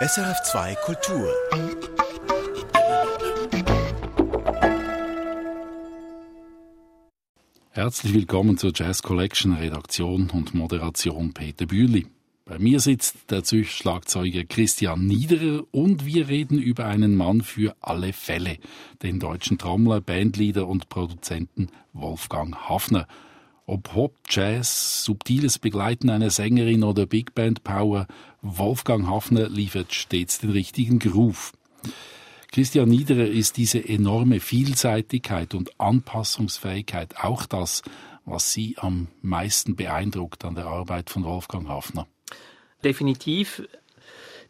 SRF2 Kultur. Herzlich willkommen zur Jazz Collection Redaktion und Moderation Peter Bühli. Bei mir sitzt der Schlagzeuger Christian Niederer und wir reden über einen Mann für alle Fälle, den deutschen Trommler, Bandleader und Produzenten Wolfgang Hafner. Ob Hop, Jazz, subtiles Begleiten einer Sängerin oder Big Band Power, Wolfgang Hafner liefert stets den richtigen Groove. Christian Niederer ist diese enorme Vielseitigkeit und Anpassungsfähigkeit auch das, was Sie am meisten beeindruckt an der Arbeit von Wolfgang Hafner. Definitiv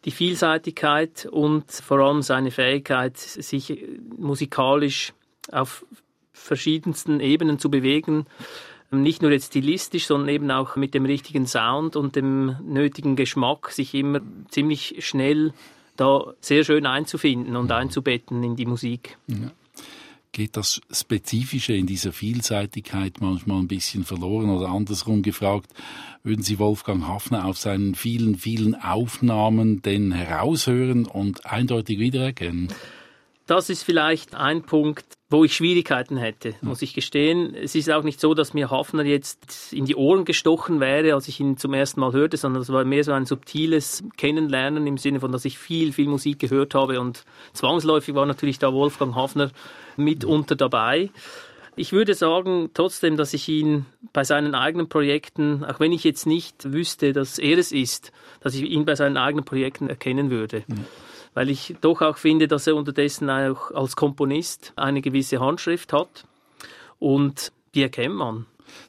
die Vielseitigkeit und vor allem seine Fähigkeit, sich musikalisch auf verschiedensten Ebenen zu bewegen, nicht nur jetzt stilistisch, sondern eben auch mit dem richtigen Sound und dem nötigen Geschmack, sich immer ziemlich schnell da sehr schön einzufinden und einzubetten in die Musik. Ja. Geht das Spezifische in dieser Vielseitigkeit manchmal ein bisschen verloren oder andersrum gefragt, würden Sie Wolfgang Hafner auf seinen vielen, vielen Aufnahmen denn heraushören und eindeutig wiedererkennen? Das ist vielleicht ein Punkt, wo ich Schwierigkeiten hätte, muss ich gestehen. Es ist auch nicht so, dass mir Hafner jetzt in die Ohren gestochen wäre, als ich ihn zum ersten Mal hörte, sondern es war mehr so ein subtiles Kennenlernen im Sinne von, dass ich viel, viel Musik gehört habe und zwangsläufig war natürlich da Wolfgang Hafner mitunter dabei. Ich würde sagen trotzdem, dass ich ihn bei seinen eigenen Projekten, auch wenn ich jetzt nicht wüsste, dass er es ist, dass ich ihn bei seinen eigenen Projekten erkennen würde. Mhm weil ich doch auch finde, dass er unterdessen auch als Komponist eine gewisse Handschrift hat und die erkennt man.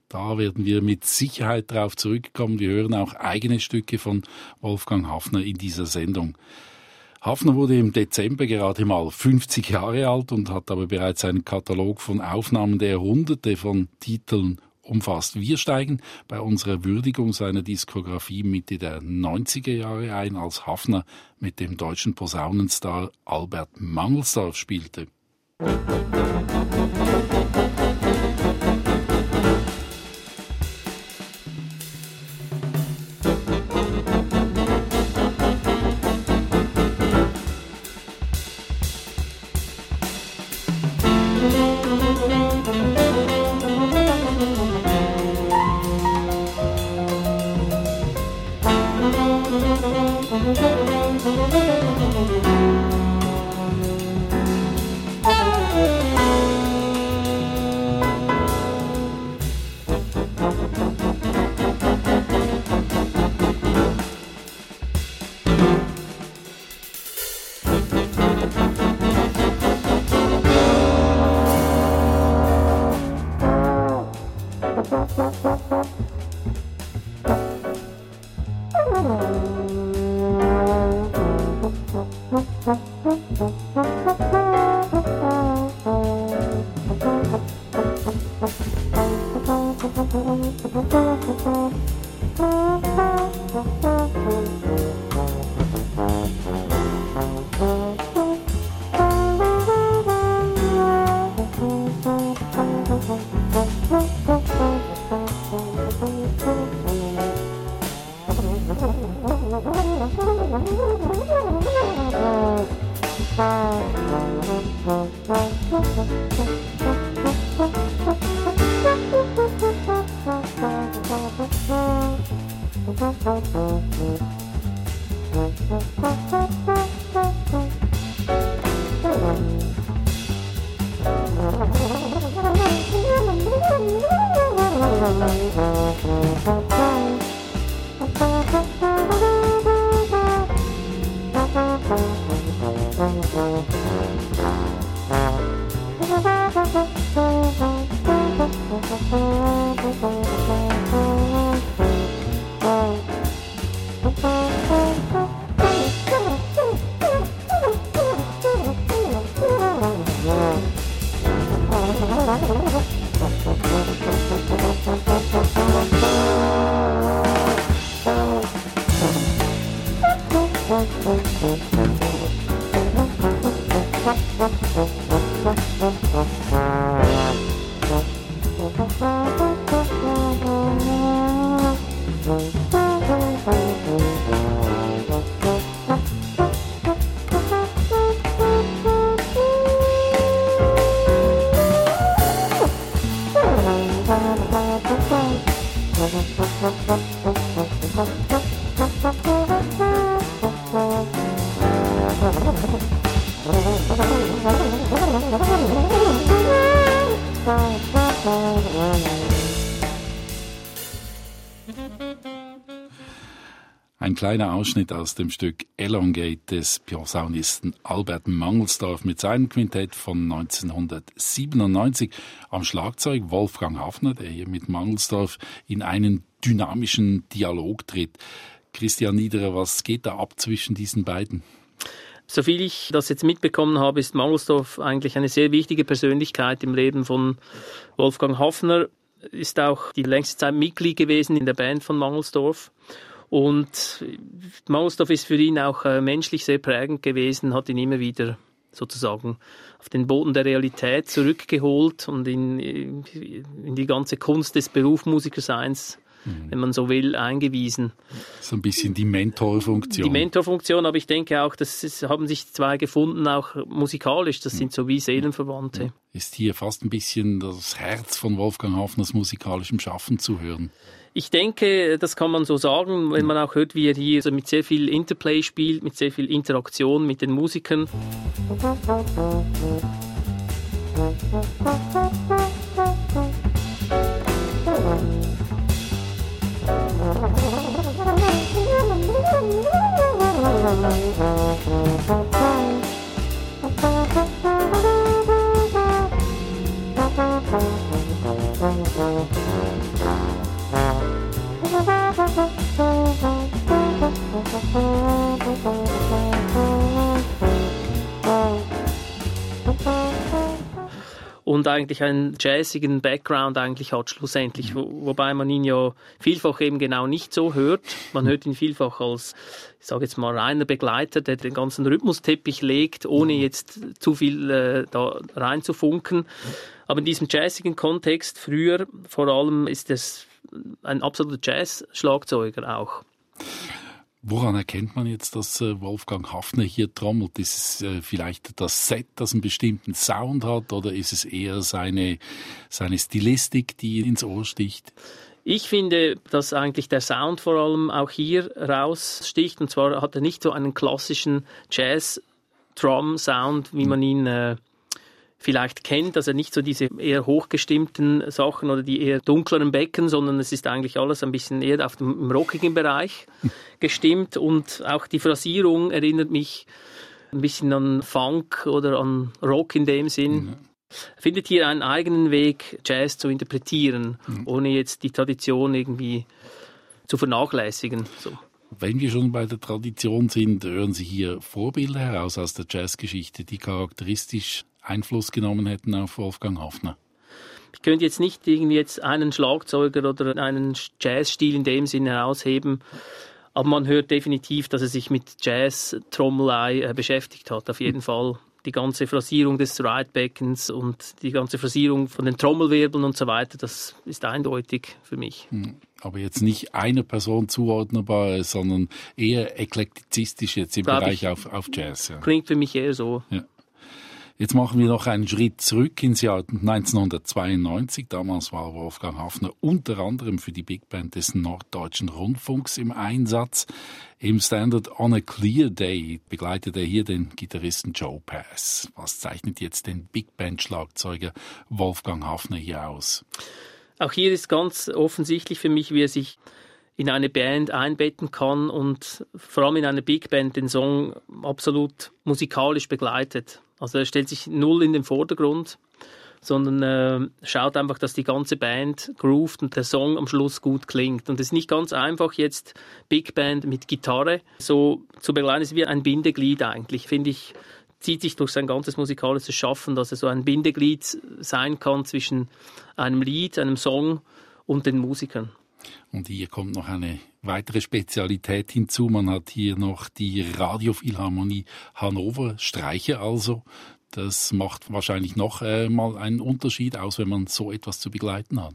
Da werden wir mit Sicherheit darauf zurückkommen. Wir hören auch eigene Stücke von Wolfgang Hafner in dieser Sendung. Hafner wurde im Dezember gerade mal 50 Jahre alt und hat aber bereits einen Katalog von Aufnahmen, der hunderte von Titeln umfasst. Wir steigen bei unserer Würdigung seiner Diskografie Mitte der 90er Jahre ein, als Hafner mit dem deutschen Posaunenstar Albert Mangelsdorf spielte. Musik kleiner Ausschnitt aus dem Stück Elongate des Posaunisten Albert Mangelsdorf mit seinem Quintett von 1997 am Schlagzeug Wolfgang Hafner, der hier mit Mangelsdorf in einen dynamischen Dialog tritt. Christian Niederer, was geht da ab zwischen diesen beiden? Soviel ich das jetzt mitbekommen habe, ist Mangelsdorf eigentlich eine sehr wichtige Persönlichkeit im Leben von Wolfgang Hafner, ist auch die längste Zeit Mitglied gewesen in der Band von Mangelsdorf und Mangelsdorf ist für ihn auch äh, menschlich sehr prägend gewesen, hat ihn immer wieder sozusagen auf den Boden der Realität zurückgeholt und in, in die ganze Kunst des Berufsmusikerseins mhm. wenn man so will, eingewiesen. So ein bisschen die Mentorfunktion. Die Mentorfunktion, aber ich denke auch, das ist, haben sich zwei gefunden, auch musikalisch. Das sind so wie Seelenverwandte. Ist hier fast ein bisschen das Herz von Wolfgang Hafners musikalischem Schaffen zu hören? Ich denke, das kann man so sagen, wenn man auch hört, wie er hier mit sehr viel Interplay spielt, mit sehr viel Interaktion mit den Musikern. und eigentlich einen jazzigen Background eigentlich hat schlussendlich, wo, wobei man ihn ja vielfach eben genau nicht so hört. Man hört ihn vielfach als, ich sage jetzt mal, reiner Begleiter, der den ganzen Rhythmusteppich legt, ohne jetzt zu viel äh, da reinzufunken. Aber in diesem jazzigen Kontext, früher vor allem, ist es ein absoluter Jazz-Schlagzeuger auch. Woran erkennt man jetzt, dass äh, Wolfgang Hafner hier trommelt? Ist es äh, vielleicht das Set, das einen bestimmten Sound hat, oder ist es eher seine, seine Stilistik, die ins Ohr sticht? Ich finde, dass eigentlich der Sound vor allem auch hier raussticht. Und zwar hat er nicht so einen klassischen Jazz-Drum-Sound, wie man ihn äh, vielleicht kennt, also nicht so diese eher hochgestimmten Sachen oder die eher dunkleren Becken, sondern es ist eigentlich alles ein bisschen eher auf dem rockigen Bereich gestimmt und auch die Phrasierung erinnert mich ein bisschen an Funk oder an Rock in dem Sinn. Mhm. Findet hier einen eigenen Weg, Jazz zu interpretieren, mhm. ohne jetzt die Tradition irgendwie zu vernachlässigen. So. Wenn wir schon bei der Tradition sind, hören Sie hier Vorbilder heraus aus der Jazzgeschichte, die charakteristisch Einfluss genommen hätten auf Wolfgang Hafner? Ich könnte jetzt nicht irgendwie jetzt einen Schlagzeuger oder einen Jazzstil in dem Sinne herausheben, aber man hört definitiv, dass er sich mit Jazz-Trommelei äh, beschäftigt hat, auf jeden Fall. Die ganze Phrasierung des Ridebeckens und die ganze Phrasierung von den Trommelwirbeln und so weiter, das ist eindeutig für mich. Hm, aber jetzt nicht einer Person zuordnbar, sondern eher eklektizistisch jetzt im Bereich auf, auf Jazz. Ja. Klingt für mich eher so. Ja. Jetzt machen wir noch einen Schritt zurück ins Jahr 1992. Damals war Wolfgang Hafner unter anderem für die Big Band des Norddeutschen Rundfunks im Einsatz. Im Standard On a Clear Day begleitet er hier den Gitarristen Joe Pass. Was zeichnet jetzt den Big Band Schlagzeuger Wolfgang Hafner hier aus? Auch hier ist ganz offensichtlich für mich, wie er sich in eine Band einbetten kann und vor allem in einer Big Band den Song absolut musikalisch begleitet. Also er stellt sich null in den Vordergrund, sondern äh, schaut einfach, dass die ganze Band groovt und der Song am Schluss gut klingt. Und es ist nicht ganz einfach jetzt Big Band mit Gitarre so zu begleiten. Es ist wie ein Bindeglied eigentlich, finde ich zieht sich durch sein ganzes musikalisches Schaffen, dass er so ein Bindeglied sein kann zwischen einem Lied, einem Song und den Musikern. Und hier kommt noch eine weitere Spezialität hinzu. Man hat hier noch die Radiophilharmonie Hannover, Streicher also. Das macht wahrscheinlich noch äh, mal einen Unterschied aus, wenn man so etwas zu begleiten hat.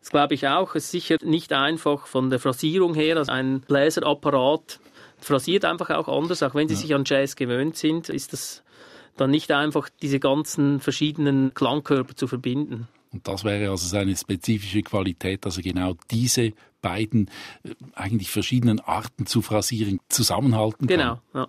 Das glaube ich auch. Es ist sicher nicht einfach von der Phrasierung her. Also ein Bläserapparat phrasiert einfach auch anders. Auch wenn Sie ja. sich an Jazz gewöhnt sind, ist das dann nicht einfach, diese ganzen verschiedenen Klangkörper zu verbinden. Und das wäre also seine spezifische Qualität, dass er genau diese beiden äh, eigentlich verschiedenen Arten zu phrasieren zusammenhalten genau, kann. Genau. Ja.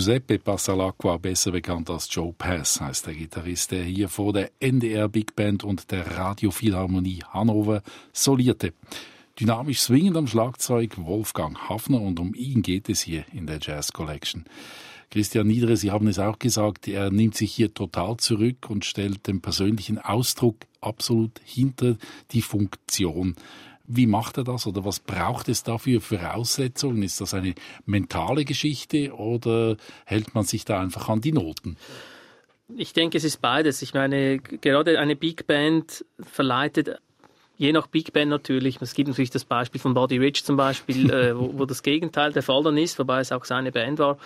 Giuseppe Passalacqua, besser bekannt als Joe Pass, heißt der Gitarrist, der hier vor der NDR Big Band und der Radio Philharmonie Hannover solierte. Dynamisch swingend am Schlagzeug Wolfgang Hafner und um ihn geht es hier in der Jazz Collection. Christian Niedere, Sie haben es auch gesagt, er nimmt sich hier total zurück und stellt den persönlichen Ausdruck absolut hinter die Funktion. Wie macht er das oder was braucht es dafür für Voraussetzungen? Ist das eine mentale Geschichte oder hält man sich da einfach an die Noten? Ich denke, es ist beides. Ich meine, gerade eine Big Band verleitet je nach Big Band natürlich. Es gibt natürlich das Beispiel von Buddy Rich zum Beispiel, äh, wo, wo, das Gegenteil der Fall dann ist, wobei es auch seine Band war.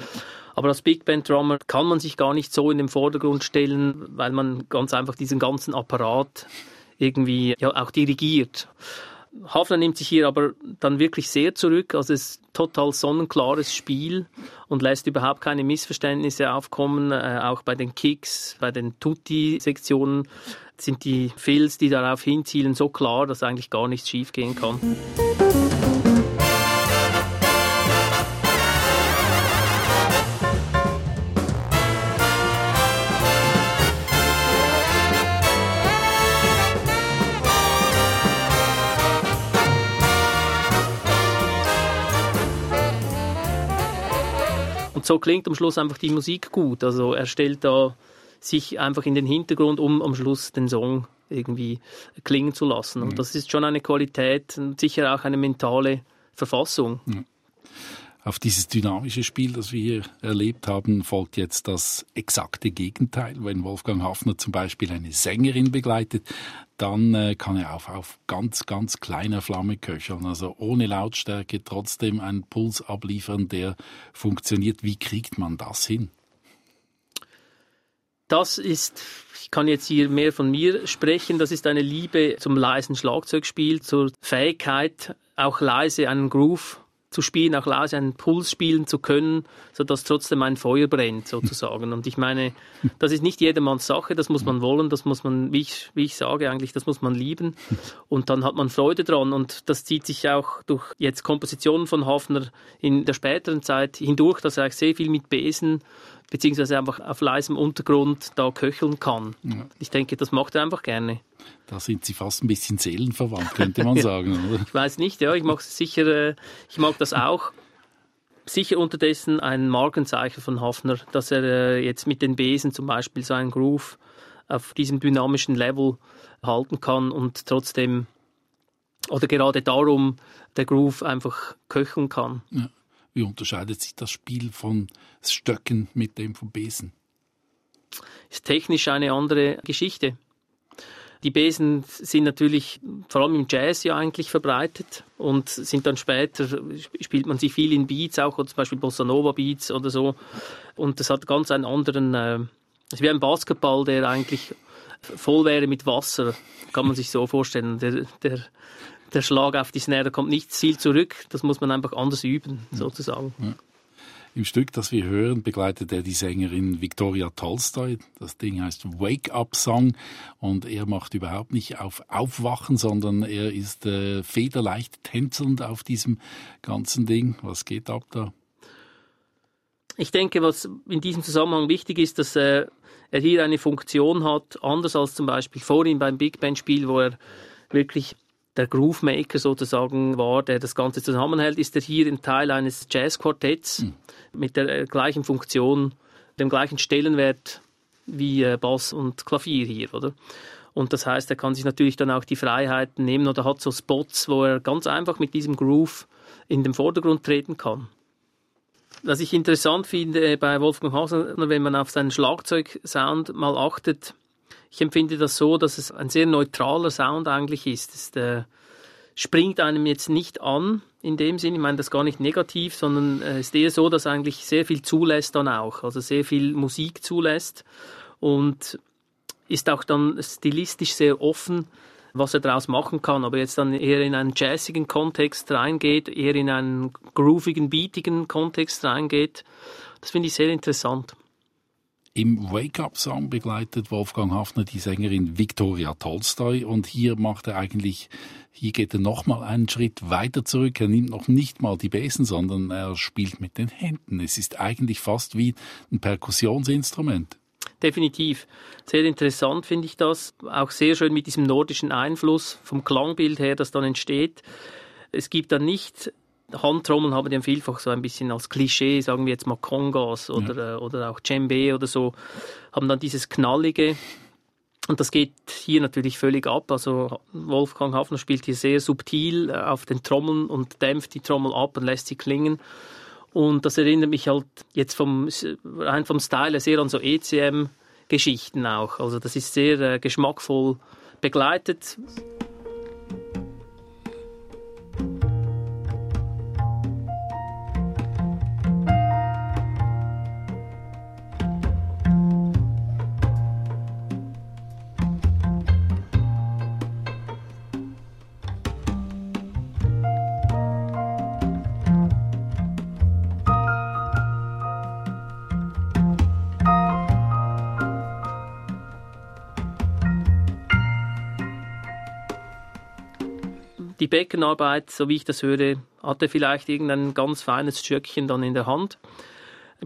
Aber als Big Band Drummer kann man sich gar nicht so in den Vordergrund stellen, weil man ganz einfach diesen ganzen Apparat irgendwie ja auch dirigiert. Hafner nimmt sich hier aber dann wirklich sehr zurück. Also es ist total sonnenklares Spiel und lässt überhaupt keine Missverständnisse aufkommen. Äh, auch bei den Kicks, bei den Tutti-Sektionen sind die Fills, die darauf hinzielen, so klar, dass eigentlich gar nichts schiefgehen kann. Und so klingt am Schluss einfach die Musik gut. Also er stellt da sich einfach in den Hintergrund, um am Schluss den Song irgendwie klingen zu lassen. Und mhm. das ist schon eine Qualität und sicher auch eine mentale Verfassung. Mhm. Auf dieses dynamische Spiel, das wir hier erlebt haben, folgt jetzt das exakte Gegenteil. Wenn Wolfgang Hafner zum Beispiel eine Sängerin begleitet, dann äh, kann er auch auf ganz, ganz kleiner Flamme köcheln. Also ohne Lautstärke trotzdem einen Puls abliefern, der funktioniert. Wie kriegt man das hin? Das ist, ich kann jetzt hier mehr von mir sprechen, das ist eine Liebe zum leisen Schlagzeugspiel, zur Fähigkeit, auch leise einen Groove zu spielen, auch leise einen Puls spielen zu können, sodass trotzdem ein Feuer brennt, sozusagen. Und ich meine, das ist nicht jedermanns Sache, das muss man wollen, das muss man, wie ich, wie ich sage eigentlich, das muss man lieben. Und dann hat man Freude dran. Und das zieht sich auch durch jetzt Kompositionen von Hafner in der späteren Zeit hindurch, dass er sehr viel mit Besen beziehungsweise einfach auf leisem Untergrund da köcheln kann. Ja. Ich denke, das macht er einfach gerne. Da sind Sie fast ein bisschen seelenverwandt, könnte man sagen, oder? Ich weiß nicht, ja, ich mag sicher, äh, ich mag das auch. Sicher unterdessen ein Markenzeichen von Hafner, dass er äh, jetzt mit den Besen zum Beispiel so einen Groove auf diesem dynamischen Level halten kann und trotzdem oder gerade darum der Groove einfach köcheln kann. Ja. Wie unterscheidet sich das Spiel von Stöcken mit dem vom Besen? Ist technisch eine andere Geschichte. Die Besen sind natürlich vor allem im Jazz ja eigentlich verbreitet und sind dann später, spielt man sie viel in Beats, auch zum Beispiel Bossa Nova Beats oder so. Und das hat ganz einen anderen, äh, ist wie ein Basketball, der eigentlich voll wäre mit Wasser, kann man sich so vorstellen. Der, der, der Schlag auf die Snare, da kommt nicht viel zurück, das muss man einfach anders üben, sozusagen. Ja. Im Stück, das wir hören, begleitet er die Sängerin Victoria Tolstoy. Das Ding heißt Wake Up Song und er macht überhaupt nicht auf Aufwachen, sondern er ist äh, federleicht tänzelnd auf diesem ganzen Ding. Was geht ab da? Ich denke, was in diesem Zusammenhang wichtig ist, dass äh, er hier eine Funktion hat, anders als zum Beispiel vorhin beim Big Band Spiel, wo er wirklich der Groovemaker sozusagen war, der das Ganze zusammenhält, ist er hier ein Teil eines Jazzquartetts mhm. mit der äh, gleichen Funktion, dem gleichen Stellenwert wie äh, Bass und Klavier hier, oder? Und das heißt, er kann sich natürlich dann auch die Freiheiten nehmen oder hat so Spots, wo er ganz einfach mit diesem Groove in den Vordergrund treten kann. Was ich interessant finde bei Wolfgang Hasner, wenn man auf seinen Schlagzeugsound mal achtet, ich empfinde das so, dass es ein sehr neutraler Sound eigentlich ist. Es äh, springt einem jetzt nicht an in dem Sinn. Ich meine das gar nicht negativ, sondern es äh, ist eher so, dass eigentlich sehr viel zulässt dann auch. Also sehr viel Musik zulässt und ist auch dann stilistisch sehr offen, was er daraus machen kann. Aber jetzt dann eher in einen jazzigen Kontext reingeht, eher in einen groovigen, beatigen Kontext reingeht. Das finde ich sehr interessant. Im Wake-up-Song begleitet Wolfgang Hafner die Sängerin Viktoria Tolstoy und hier macht er eigentlich, hier geht er nochmal einen Schritt weiter zurück. Er nimmt noch nicht mal die Besen, sondern er spielt mit den Händen. Es ist eigentlich fast wie ein Perkussionsinstrument. Definitiv. Sehr interessant finde ich das. Auch sehr schön mit diesem nordischen Einfluss vom Klangbild her, das dann entsteht. Es gibt dann nicht Handtrommeln haben ja vielfach so ein bisschen als Klischee, sagen wir jetzt mal Kongas oder, ja. Äh, oder auch Djembe oder so, haben dann dieses Knallige. Und das geht hier natürlich völlig ab. Also Wolfgang Hafner spielt hier sehr subtil äh, auf den Trommeln und dämpft die Trommel ab und lässt sie klingen. Und das erinnert mich halt jetzt vom, rein vom Style sehr an so ECM-Geschichten auch. Also das ist sehr äh, geschmackvoll begleitet. Beckenarbeit, so wie ich das höre, hat er vielleicht irgendein ganz feines Stöckchen dann in der Hand,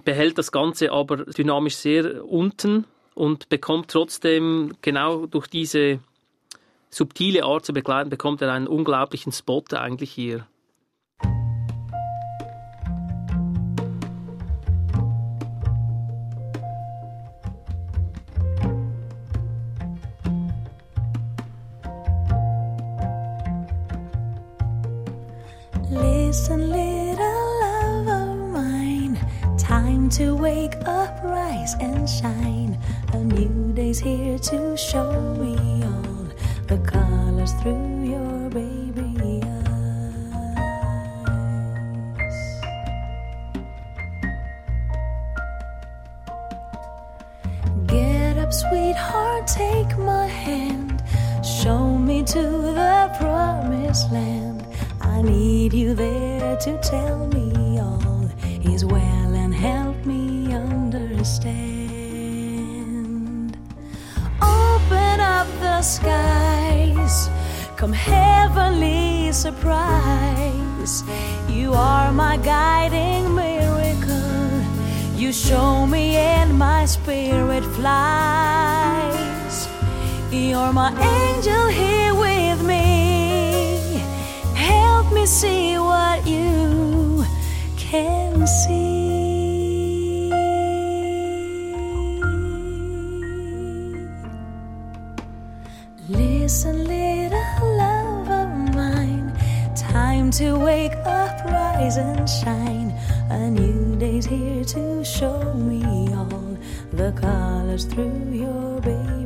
behält das Ganze aber dynamisch sehr unten und bekommt trotzdem genau durch diese subtile Art zu begleiten, bekommt er einen unglaublichen Spot eigentlich hier. Wake up, rise and shine. A new day's here to show me all the colors through your baby eyes. Get up, sweetheart, take my hand. Show me to the promised land. I need you there to tell me all is well skies, come heavenly surprise. You are my guiding miracle. You show me and my spirit flies. You're my angel here with me. Help me see what you can see. Rise and shine. A new day's here to show me all the colors through your baby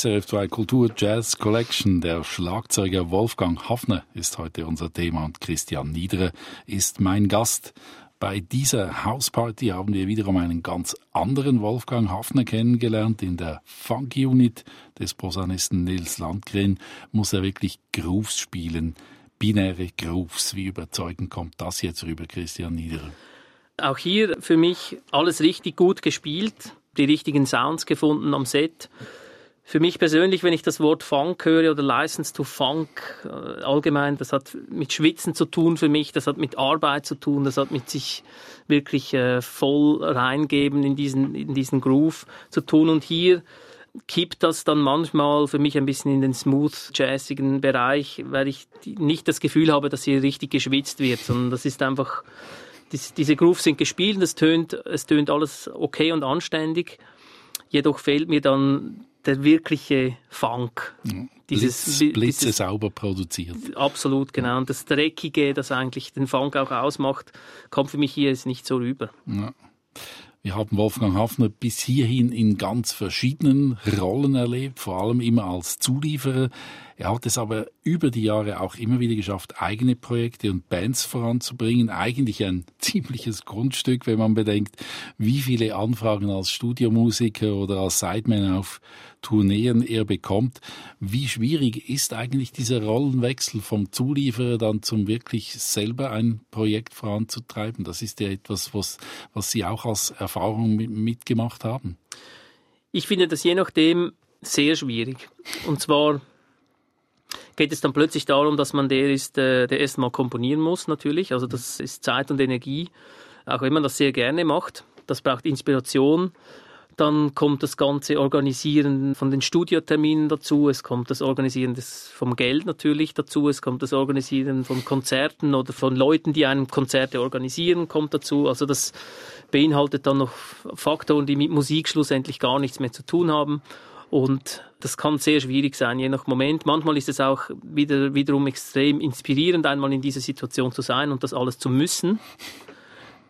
SRF 2 Kultur Jazz Collection. Der Schlagzeuger Wolfgang Hafner ist heute unser Thema und Christian Niedere ist mein Gast. Bei dieser Hausparty haben wir wiederum einen ganz anderen Wolfgang Hafner kennengelernt. In der Funk-Unit des Posaunisten Nils Landgren muss er wirklich Grooves spielen. Binäre Grooves. Wie überzeugend kommt das jetzt rüber, Christian Niedere? Auch hier für mich alles richtig gut gespielt, die richtigen Sounds gefunden am Set. Für mich persönlich, wenn ich das Wort Funk höre oder License to Funk äh, allgemein, das hat mit Schwitzen zu tun für mich, das hat mit Arbeit zu tun, das hat mit sich wirklich äh, voll reingeben in diesen, in diesen Groove zu tun. Und hier kippt das dann manchmal für mich ein bisschen in den smooth jazzigen Bereich, weil ich nicht das Gefühl habe, dass hier richtig geschwitzt wird, sondern das ist einfach, diese Grooves sind gespielt, es tönt, es tönt alles okay und anständig. Jedoch fehlt mir dann der wirkliche Funk. Dieses, Blitz, Blitze dieses, sauber produziert. Absolut, genau. Und das Dreckige, das eigentlich den Funk auch ausmacht, kommt für mich hier jetzt nicht so rüber. Ja. Wir haben Wolfgang Hafner bis hierhin in ganz verschiedenen Rollen erlebt, vor allem immer als Zulieferer. Er hat es aber über die Jahre auch immer wieder geschafft, eigene Projekte und Bands voranzubringen. Eigentlich ein ziemliches Grundstück, wenn man bedenkt, wie viele Anfragen als Studiomusiker oder als Sideman auf Tourneen er bekommt. Wie schwierig ist eigentlich dieser Rollenwechsel vom Zulieferer dann zum wirklich selber ein Projekt voranzutreiben? Das ist ja etwas, was, was Sie auch als Erfahrung mitgemacht haben. Ich finde das je nachdem sehr schwierig. Und zwar geht es dann plötzlich darum, dass man der ist, äh, der erstmal komponieren muss, natürlich. Also das ist Zeit und Energie. Auch wenn man das sehr gerne macht. Das braucht Inspiration. Dann kommt das ganze Organisieren von den Studioterminen dazu. Es kommt das Organisieren des, vom Geld natürlich dazu. Es kommt das Organisieren von Konzerten oder von Leuten, die einem Konzerte organisieren, kommt dazu. Also das beinhaltet dann noch Faktoren, die mit Musik schlussendlich gar nichts mehr zu tun haben. Und das kann sehr schwierig sein, je nach Moment. Manchmal ist es auch wieder, wiederum extrem inspirierend, einmal in dieser Situation zu sein und das alles zu müssen.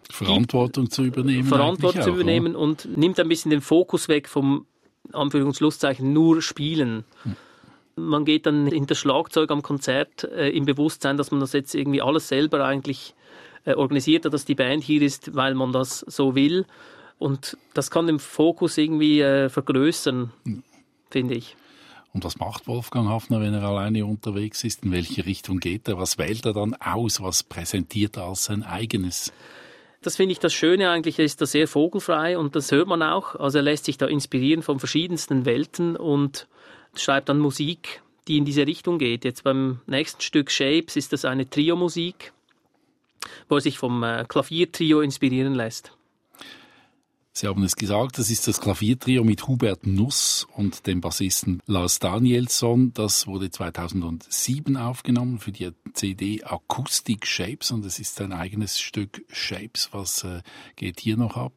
Verantwortung zu übernehmen. Verantwortung zu übernehmen auch, und nimmt ein bisschen den Fokus weg vom Anführungsschlusszeichen nur Spielen. Hm. Man geht dann in das Schlagzeug am Konzert äh, im Bewusstsein, dass man das jetzt irgendwie alles selber eigentlich äh, organisiert hat, dass die Band hier ist, weil man das so will. Und das kann den Fokus irgendwie äh, vergrößern. Hm finde ich. Und was macht Wolfgang Hafner, wenn er alleine unterwegs ist? In welche Richtung geht er? Was wählt er dann aus? Was präsentiert er als sein eigenes? Das finde ich das Schöne eigentlich, er ist da sehr vogelfrei und das hört man auch. Also er lässt sich da inspirieren von verschiedensten Welten und schreibt dann Musik, die in diese Richtung geht. Jetzt beim nächsten Stück Shapes ist das eine Trio-Musik, wo er sich vom äh, Klaviertrio inspirieren lässt. Sie haben es gesagt, das ist das Klaviertrio mit Hubert Nuss und dem Bassisten Lars Danielsson. Das wurde 2007 aufgenommen für die CD Acoustic Shapes und es ist ein eigenes Stück Shapes. Was äh, geht hier noch ab?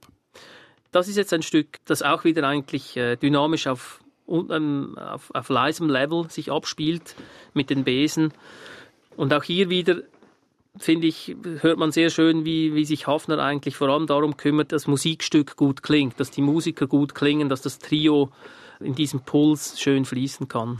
Das ist jetzt ein Stück, das auch wieder eigentlich äh, dynamisch auf, ähm, auf, auf leisem Level sich abspielt mit den Besen. Und auch hier wieder finde ich, hört man sehr schön, wie, wie sich Hafner eigentlich vor allem darum kümmert, dass Musikstück gut klingt, dass die Musiker gut klingen, dass das Trio in diesem Puls schön fließen kann.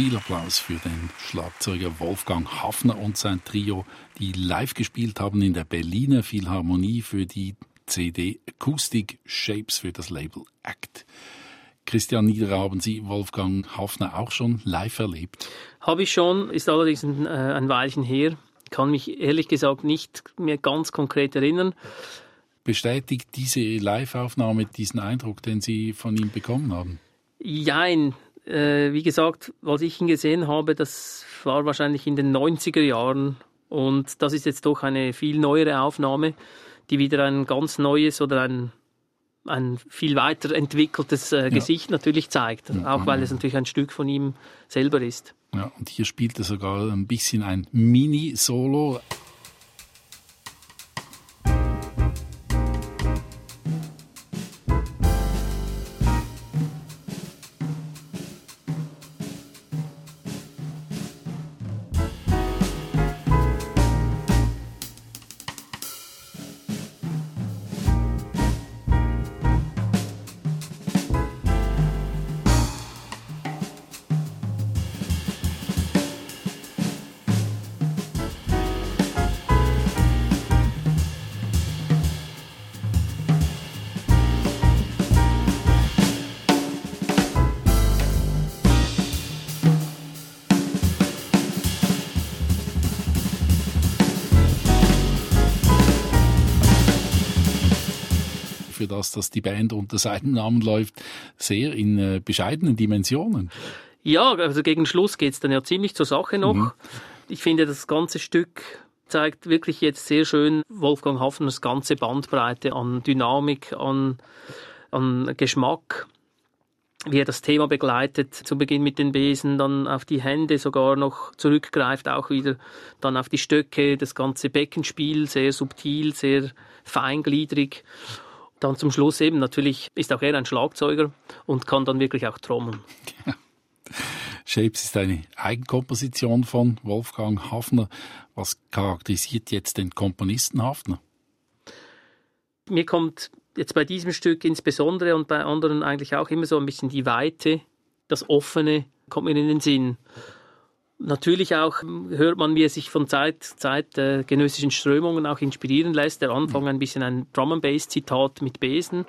Viel Applaus für den Schlagzeuger Wolfgang Hafner und sein Trio, die live gespielt haben in der Berliner Philharmonie für die CD Acoustic Shapes für das Label Act. Christian Niederer, haben Sie Wolfgang Hafner auch schon live erlebt? Habe ich schon, ist allerdings ein, äh, ein Weilchen her. Kann mich ehrlich gesagt nicht mehr ganz konkret erinnern. Bestätigt diese Live-Aufnahme diesen Eindruck, den Sie von ihm bekommen haben? Jein. Äh, wie gesagt, was ich ihn gesehen habe, das war wahrscheinlich in den 90er Jahren. Und das ist jetzt doch eine viel neuere Aufnahme, die wieder ein ganz neues oder ein ein viel weiterentwickeltes äh, Gesicht ja. natürlich zeigt, ja, auch weil es natürlich ein Stück von ihm selber ist. Ja, und hier spielt er sogar ein bisschen ein Mini-Solo. Das, dass die Band unter seinem Namen läuft, sehr in äh, bescheidenen Dimensionen. Ja, also gegen Schluss geht es dann ja ziemlich zur Sache noch. Mhm. Ich finde, das ganze Stück zeigt wirklich jetzt sehr schön Wolfgang Hafners ganze Bandbreite an Dynamik, an, an Geschmack wie er das Thema begleitet, zu Beginn mit den Besen, dann auf die Hände sogar noch zurückgreift, auch wieder dann auf die Stöcke, das ganze Beckenspiel, sehr subtil, sehr feingliedrig. Dann zum Schluss eben, natürlich ist auch er ein Schlagzeuger und kann dann wirklich auch trommeln. Ja. Shapes ist eine Eigenkomposition von Wolfgang Hafner. Was charakterisiert jetzt den Komponisten Hafner? Mir kommt jetzt bei diesem Stück insbesondere und bei anderen eigentlich auch immer so ein bisschen die Weite, das Offene kommt mir in den Sinn. Natürlich auch hört man, wie er sich von Zeit zu Zeit äh, genössischen Strömungen auch inspirieren lässt. Der Anfang ein bisschen ein Drum and Bass Zitat mit Besen.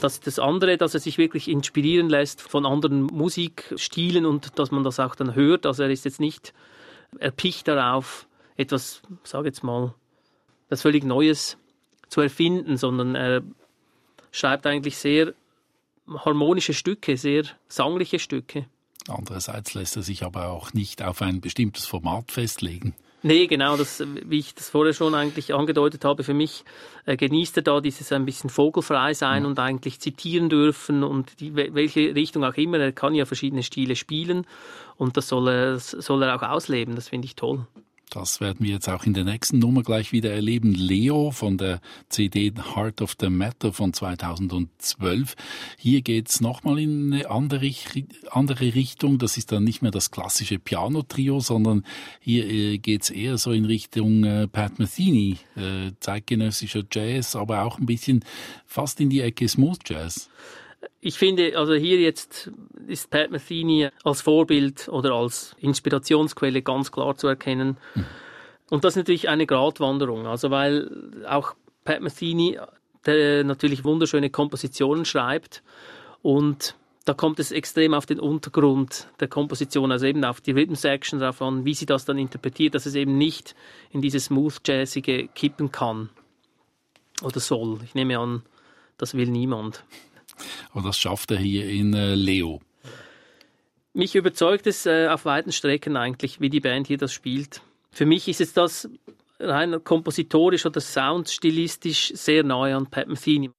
Das das andere, dass er sich wirklich inspirieren lässt von anderen Musikstilen und dass man das auch dann hört. Also er ist jetzt nicht erpicht darauf, etwas, sage jetzt mal, das völlig Neues zu erfinden, sondern er schreibt eigentlich sehr harmonische Stücke, sehr sangliche Stücke. Andererseits lässt er sich aber auch nicht auf ein bestimmtes Format festlegen. Nee, genau, das, wie ich das vorher schon eigentlich angedeutet habe, für mich äh, genießt er da dieses ein bisschen vogelfrei sein mhm. und eigentlich zitieren dürfen und die, welche Richtung auch immer. Er kann ja verschiedene Stile spielen und das soll er, das soll er auch ausleben. Das finde ich toll. Das werden wir jetzt auch in der nächsten Nummer gleich wieder erleben. Leo von der CD Heart of the Matter von 2012. Hier geht's nochmal in eine andere, andere Richtung. Das ist dann nicht mehr das klassische Piano-Trio, sondern hier äh, geht's eher so in Richtung äh, Pat Metheny, äh, zeitgenössischer Jazz, aber auch ein bisschen fast in die Ecke Smooth Jazz. Ich finde, also hier jetzt ist Pat Metheny als Vorbild oder als Inspirationsquelle ganz klar zu erkennen. Mhm. Und das ist natürlich eine Gratwanderung, also weil auch Pat Metheny der natürlich wunderschöne Kompositionen schreibt und da kommt es extrem auf den Untergrund der Komposition, also eben auf die Rhythm Section drauf an, wie sie das dann interpretiert, dass es eben nicht in dieses smooth jazzige kippen kann oder soll. Ich nehme an, das will niemand. Aber das schafft er hier in äh, Leo. Mich überzeugt es äh, auf weiten Strecken eigentlich, wie die Band hier das spielt. Für mich ist es das rein kompositorisch oder soundstilistisch sehr nahe an Pat Metheny.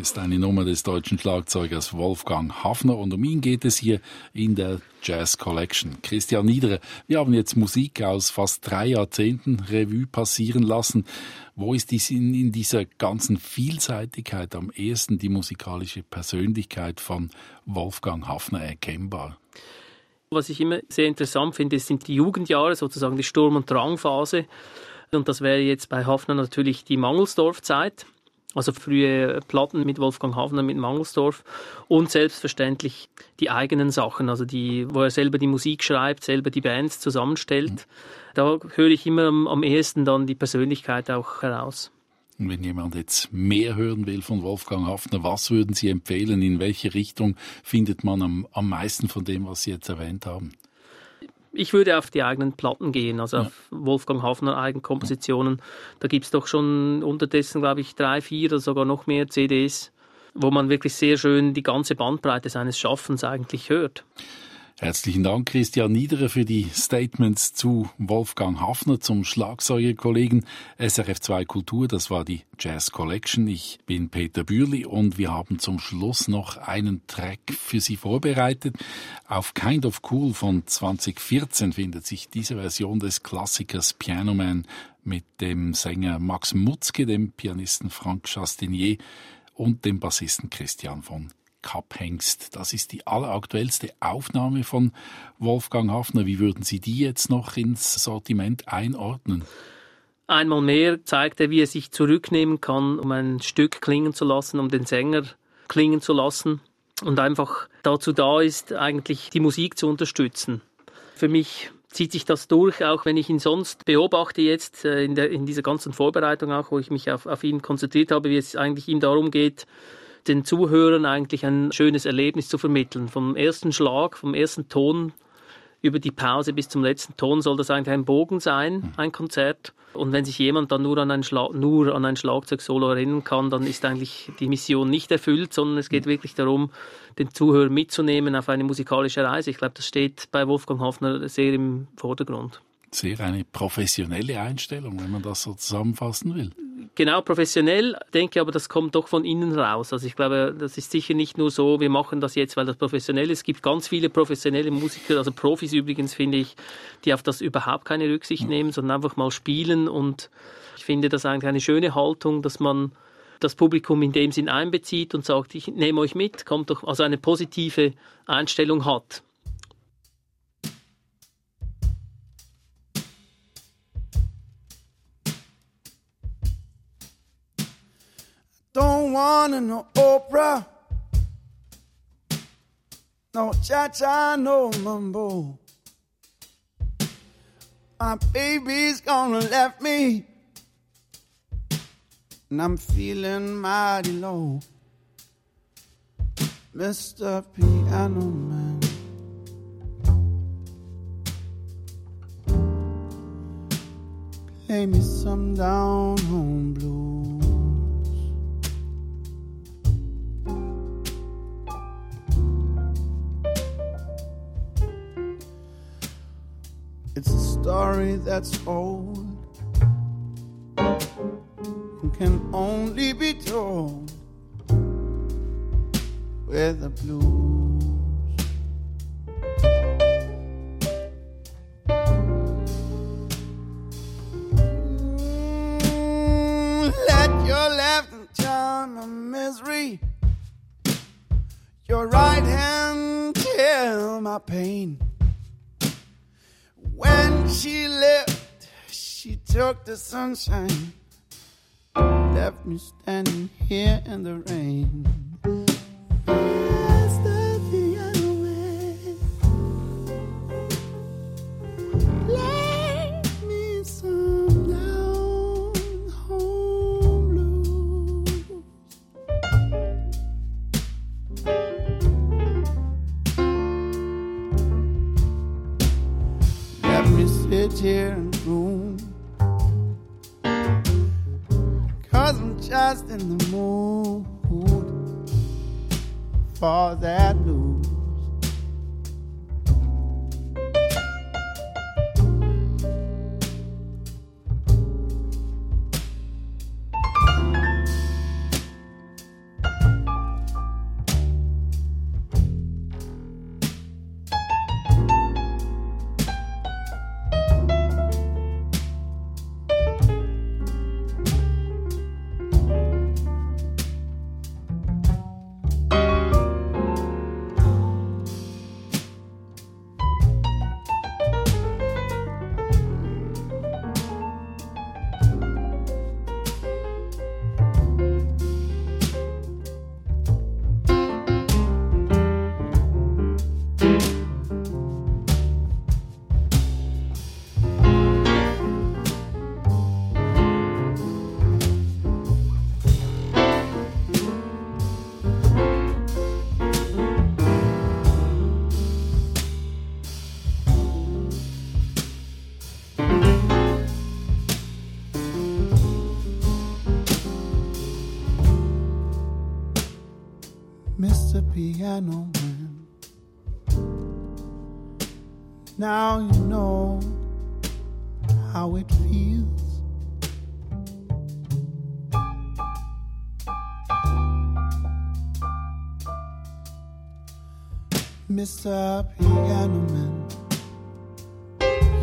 Ist eine Nummer des deutschen Schlagzeugers Wolfgang Hafner und um ihn geht es hier in der Jazz Collection. Christian Niederer, wir haben jetzt Musik aus fast drei Jahrzehnten Revue passieren lassen. Wo ist dies in, in dieser ganzen Vielseitigkeit am ehesten die musikalische Persönlichkeit von Wolfgang Hafner erkennbar? Was ich immer sehr interessant finde, sind die Jugendjahre, sozusagen die Sturm- und Drangphase. Und das wäre jetzt bei Hafner natürlich die Mangelsdorf-Zeit. Also frühe Platten mit Wolfgang Hafner, mit Mangelsdorf und selbstverständlich die eigenen Sachen, also die, wo er selber die Musik schreibt, selber die Bands zusammenstellt. Mhm. Da höre ich immer am, am ehesten dann die Persönlichkeit auch heraus. Und wenn jemand jetzt mehr hören will von Wolfgang Hafner, was würden Sie empfehlen? In welche Richtung findet man am, am meisten von dem, was Sie jetzt erwähnt haben? Ich würde auf die eigenen Platten gehen, also ja. auf Wolfgang Hafner Eigenkompositionen. Da gibt es doch schon unterdessen, glaube ich, drei, vier oder sogar noch mehr CDs, wo man wirklich sehr schön die ganze Bandbreite seines Schaffens eigentlich hört. Herzlichen Dank, Christian Niederer, für die Statements zu Wolfgang Hafner, zum Schlagzeugerkollegen SRF2 Kultur. Das war die Jazz Collection. Ich bin Peter Bürli und wir haben zum Schluss noch einen Track für Sie vorbereitet. Auf Kind of Cool von 2014 findet sich diese Version des Klassikers Piano Man mit dem Sänger Max Mutzke, dem Pianisten Frank Chastinier und dem Bassisten Christian von Kapphengst. Das ist die alleraktuellste Aufnahme von Wolfgang Hafner. Wie würden Sie die jetzt noch ins Sortiment einordnen? Einmal mehr zeigt er, wie er sich zurücknehmen kann, um ein Stück klingen zu lassen, um den Sänger klingen zu lassen und einfach dazu da ist, eigentlich die Musik zu unterstützen. Für mich zieht sich das durch, auch wenn ich ihn sonst beobachte jetzt äh, in, der, in dieser ganzen Vorbereitung auch, wo ich mich auf, auf ihn konzentriert habe, wie es eigentlich ihm darum geht, den Zuhörern eigentlich ein schönes Erlebnis zu vermitteln. Vom ersten Schlag, vom ersten Ton über die Pause bis zum letzten Ton soll das eigentlich ein Bogen sein, ein Konzert. Und wenn sich jemand dann nur an ein, Schla nur an ein Schlagzeugsolo erinnern kann, dann ist eigentlich die Mission nicht erfüllt, sondern es geht wirklich darum, den Zuhörer mitzunehmen auf eine musikalische Reise. Ich glaube, das steht bei Wolfgang Hafner sehr im Vordergrund. Sehr eine professionelle Einstellung, wenn man das so zusammenfassen will. Genau, professionell, denke aber, das kommt doch von innen raus. Also ich glaube, das ist sicher nicht nur so, wir machen das jetzt, weil das professionell ist. Es gibt ganz viele professionelle Musiker, also Profis übrigens, finde ich, die auf das überhaupt keine Rücksicht nehmen, sondern einfach mal spielen. Und ich finde das eigentlich eine schöne Haltung, dass man das Publikum in dem Sinn einbezieht und sagt, ich nehme euch mit, kommt doch, also eine positive Einstellung hat. Wanna no opera, no cha cha, no mambo. My baby's gonna left me, and I'm feeling mighty low. Mr. Piano Man. Play me some down home blues. Story that's old and can only be told with the blues. Mm, Let your laughter charm my misery. Your right hand kill my pain. When she left, she took the sunshine, left me standing here in the rain. Piano Man. Now you know how it feels. Mr. Piano Man,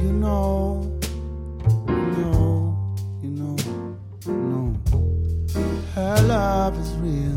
you know, you know, you know, you know, her love is real.